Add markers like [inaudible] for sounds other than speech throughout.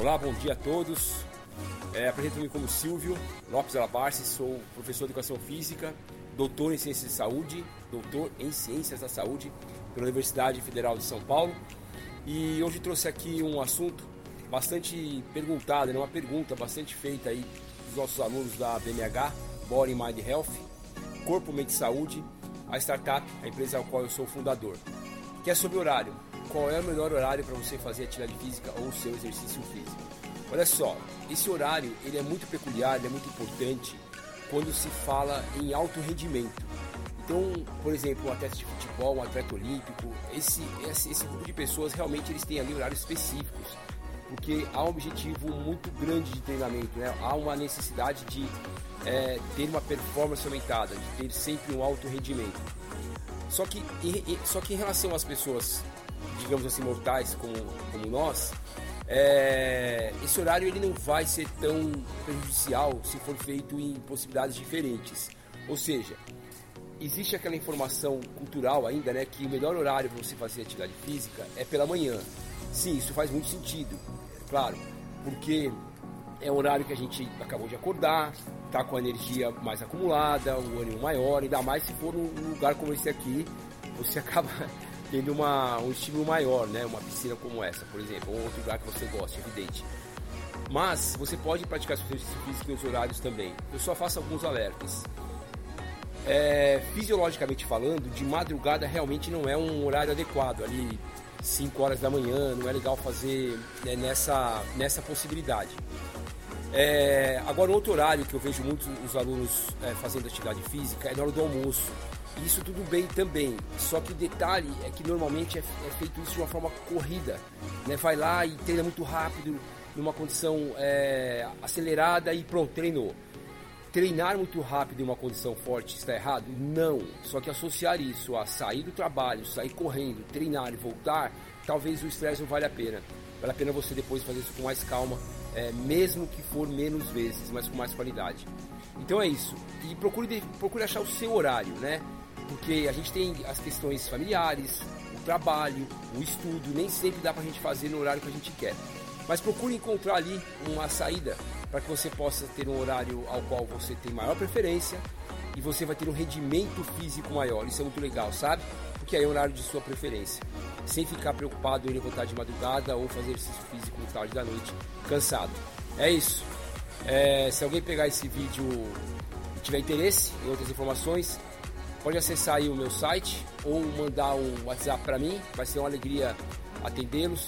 Olá, bom dia a todos. É, Apresento-me como Silvio Lopes Alabarce, sou professor de Educação Física, doutor em Ciências de Saúde, doutor em Ciências da Saúde pela Universidade Federal de São Paulo. E hoje trouxe aqui um assunto bastante perguntado, né? uma pergunta bastante feita aí dos nossos alunos da BMH, Body Mind Health, Corpo Mente Saúde, a startup, a empresa ao qual eu sou fundador, que é sobre horário. Qual é o melhor horário para você fazer atividade física ou seu exercício físico? Olha só, esse horário ele é muito peculiar, é muito importante quando se fala em alto rendimento. Então, por exemplo, um atleta de futebol, um atleta olímpico, esse, esse, esse grupo de pessoas realmente eles têm ali horários específicos, porque há um objetivo muito grande de treinamento, né? há uma necessidade de é, ter uma performance aumentada, de ter sempre um alto rendimento. Só que, em, só que em relação às pessoas, digamos assim, mortais como, como nós, é, esse horário ele não vai ser tão prejudicial se for feito em possibilidades diferentes. Ou seja, existe aquela informação cultural ainda, né, que o melhor horário para você fazer atividade física é pela manhã. Sim, isso faz muito sentido, claro, porque é o horário que a gente acabou de acordar, tá com a energia mais acumulada, o ânimo maior, ainda mais se for num lugar como esse aqui, você [laughs] acaba tendo uma, um estímulo maior, né? Uma piscina como essa, por exemplo, ou outro lugar que você gosta, evidente. Mas você pode praticar seu exercício físico nos horários também. Eu só faço alguns alertas. É, fisiologicamente falando, de madrugada realmente não é um horário adequado. Ali 5 horas da manhã, não é legal fazer né, nessa, nessa possibilidade. É, agora, outro horário que eu vejo muitos os alunos é, fazendo atividade física é na hora do almoço. Isso tudo bem também, só que o detalhe é que normalmente é, é feito isso de uma forma corrida. Né? Vai lá e treina muito rápido, numa condição é, acelerada e pronto, treinou. Treinar muito rápido em uma condição forte está errado? Não. Só que associar isso a sair do trabalho, sair correndo, treinar e voltar, talvez o estresse não vale a pena. Vale a pena você depois fazer isso com mais calma, é, mesmo que for menos vezes, mas com mais qualidade. Então é isso. E procure, procure achar o seu horário, né? Porque a gente tem as questões familiares, o trabalho, o estudo, nem sempre dá pra gente fazer no horário que a gente quer. Mas procure encontrar ali uma saída para que você possa ter um horário ao qual você tem maior preferência e você vai ter um rendimento físico maior. Isso é muito legal, sabe? Aí é o horário de sua preferência. Sem ficar preocupado em levantar de madrugada ou fazer exercício físico no tarde da noite, cansado. É isso. É, se alguém pegar esse vídeo e tiver interesse em outras informações, pode acessar aí o meu site ou mandar um WhatsApp para mim. Vai ser uma alegria atendê-los.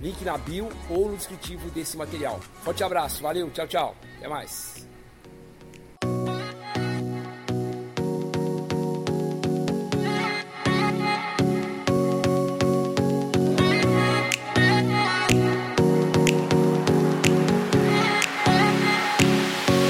Link na bio ou no descritivo desse material. Forte abraço, valeu, tchau, tchau. Até mais.